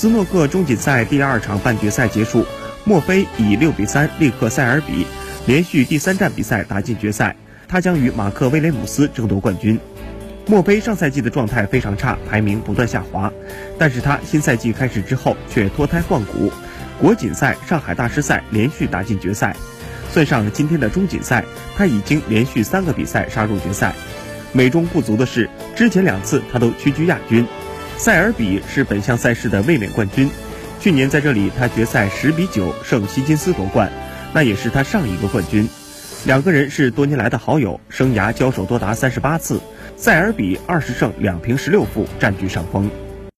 斯诺克中锦赛第二场半决赛结束，墨菲以六比三力克塞尔比，连续第三站比赛打进决赛，他将与马克威廉姆斯争夺冠军。墨菲上赛季的状态非常差，排名不断下滑，但是他新赛季开始之后却脱胎换骨，国锦赛、上海大师赛连续打进决赛，算上今天的中锦赛，他已经连续三个比赛杀入决赛。美中不足的是，之前两次他都屈居亚军。塞尔比是本项赛事的卫冕冠军，去年在这里他决赛十比九胜希金斯夺冠，那也是他上一个冠军。两个人是多年来的好友，生涯交手多达三十八次。塞尔比二十胜两平十六负，占据上风。